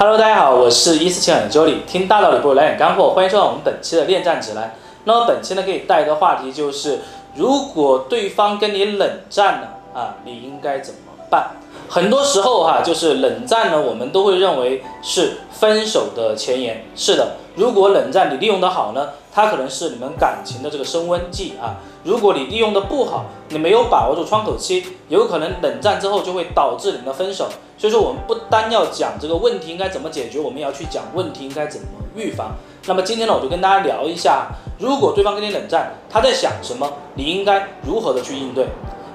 Hello，大家好，我是一四七两的 Jolly，听大道理不如来点干货，欢迎收看我们本期的恋战指南。那么本期呢，给你带一个话题就是，如果对方跟你冷战了啊，你应该怎么办？很多时候哈，就是冷战呢，我们都会认为是分手的前沿。是的，如果冷战你利用的好呢？它可能是你们感情的这个升温剂啊，如果你利用的不好，你没有把握住窗口期，有可能冷战之后就会导致你们的分手。所以说，我们不单要讲这个问题应该怎么解决，我们也要去讲问题应该怎么预防。那么今天呢，我就跟大家聊一下，如果对方跟你冷战，他在想什么，你应该如何的去应对。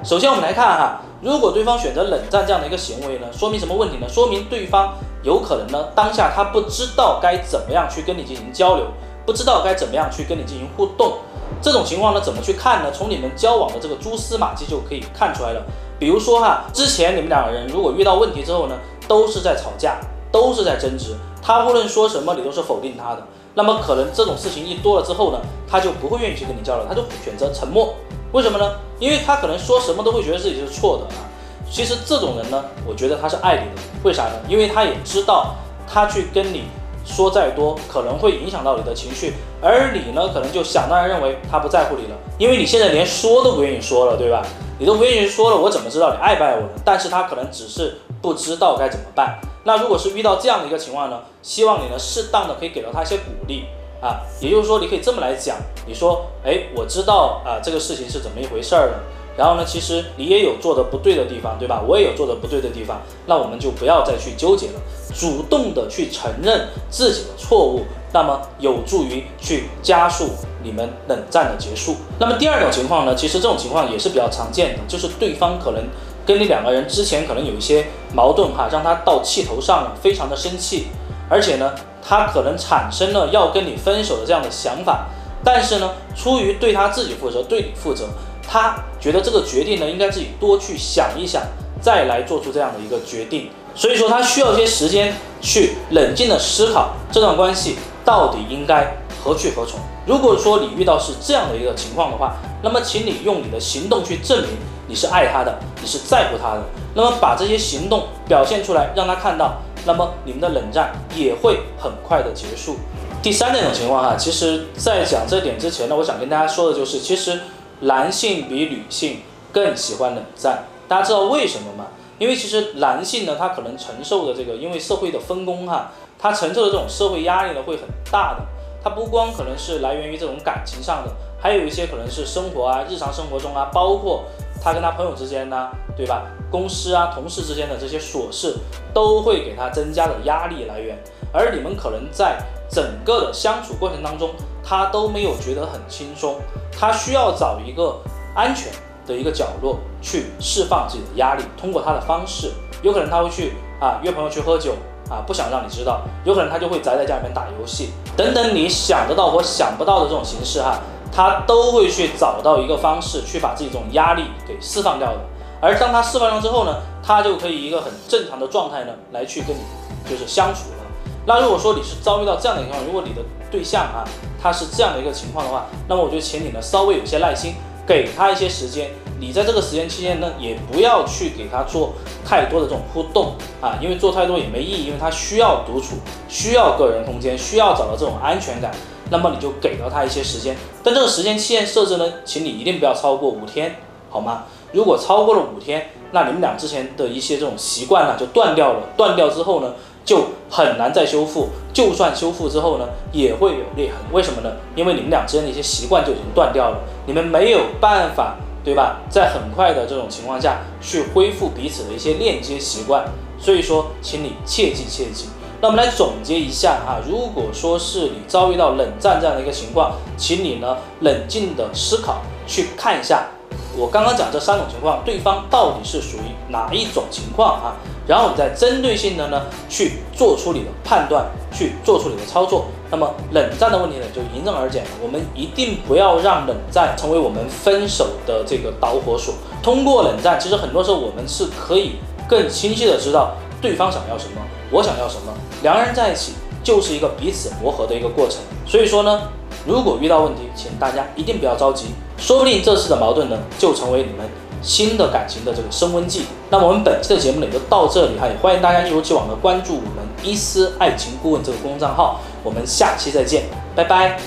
首先，我们来看哈，如果对方选择冷战这样的一个行为呢，说明什么问题呢？说明对方有可能呢，当下他不知道该怎么样去跟你进行交流。不知道该怎么样去跟你进行互动，这种情况呢，怎么去看呢？从你们交往的这个蛛丝马迹就可以看出来了。比如说哈，之前你们两个人如果遇到问题之后呢，都是在吵架，都是在争执，他无论说什么，你都是否定他的。那么可能这种事情一多了之后呢，他就不会愿意去跟你交流，他就选择沉默。为什么呢？因为他可能说什么都会觉得自己是错的啊。其实这种人呢，我觉得他是爱你的。为啥呢？因为他也知道他去跟你。说再多可能会影响到你的情绪，而你呢，可能就想当然认为他不在乎你了，因为你现在连说都不愿意说了，对吧？你都不愿意说了，我怎么知道你爱不爱我呢？但是他可能只是不知道该怎么办。那如果是遇到这样的一个情况呢，希望你呢适当的可以给到他一些鼓励啊，也就是说你可以这么来讲，你说，哎，我知道啊这个事情是怎么一回事儿的。然后呢，其实你也有做的不对的地方，对吧？我也有做的不对的地方，那我们就不要再去纠结了，主动的去承认自己的错误，那么有助于去加速你们冷战的结束。那么第二种情况呢，其实这种情况也是比较常见的，就是对方可能跟你两个人之前可能有一些矛盾哈，让他到气头上了，非常的生气，而且呢，他可能产生了要跟你分手的这样的想法，但是呢，出于对他自己负责，对你负责。他觉得这个决定呢，应该自己多去想一想，再来做出这样的一个决定。所以说，他需要一些时间去冷静的思考这段关系到底应该何去何从。如果说你遇到是这样的一个情况的话，那么请你用你的行动去证明你是爱他的，你是在乎他的。那么把这些行动表现出来，让他看到，那么你们的冷战也会很快的结束。第三那种情况哈，其实在讲这点之前呢，我想跟大家说的就是，其实。男性比女性更喜欢冷战，大家知道为什么吗？因为其实男性呢，他可能承受的这个，因为社会的分工哈，他承受的这种社会压力呢会很大的。他不光可能是来源于这种感情上的，还有一些可能是生活啊、日常生活中啊，包括他跟他朋友之间呢，对吧？公司啊、同事之间的这些琐事，都会给他增加的压力来源。而你们可能在整个的相处过程当中，他都没有觉得很轻松。他需要找一个安全的一个角落去释放自己的压力，通过他的方式，有可能他会去啊约朋友去喝酒啊，不想让你知道；有可能他就会宅在家里面打游戏，等等你想得到或想不到的这种形式哈，他都会去找到一个方式去把自己这种压力给释放掉的。而当他释放掉之后呢，他就可以一个很正常的状态呢来去跟你就是相处了。那如果说你是遭遇到这样的情况，如果你的对象啊，他是这样的一个情况的话，那么我觉得请你呢稍微有些耐心，给他一些时间。你在这个时间期间呢，也不要去给他做太多的这种互动啊，因为做太多也没意义，因为他需要独处，需要个人空间，需要找到这种安全感。那么你就给到他一些时间，但这个时间期限设置呢，请你一定不要超过五天，好吗？如果超过了五天，那你们俩之前的一些这种习惯呢就断掉了，断掉之后呢？就很难再修复，就算修复之后呢，也会有裂痕。为什么呢？因为你们俩之间的一些习惯就已经断掉了，你们没有办法，对吧？在很快的这种情况下去恢复彼此的一些链接习惯。所以说，请你切记切记。那我们来总结一下啊，如果说是你遭遇到冷战这样的一个情况，请你呢冷静的思考，去看一下我刚刚讲这三种情况，对方到底是属于哪一种情况啊？然后你再针对性的呢去做出你的判断，去做出你的操作，那么冷战的问题呢就迎刃而解了。我们一定不要让冷战成为我们分手的这个导火索。通过冷战，其实很多时候我们是可以更清晰的知道对方想要什么，我想要什么。两个人在一起就是一个彼此磨合的一个过程。所以说呢，如果遇到问题，请大家一定不要着急，说不定这次的矛盾呢就成为你们。新的感情的这个升温剂。那么我们本期的节目呢就到这里哈，也欢迎大家一如既往的关注我们伊思爱情顾问这个公众账号，我们下期再见，拜拜。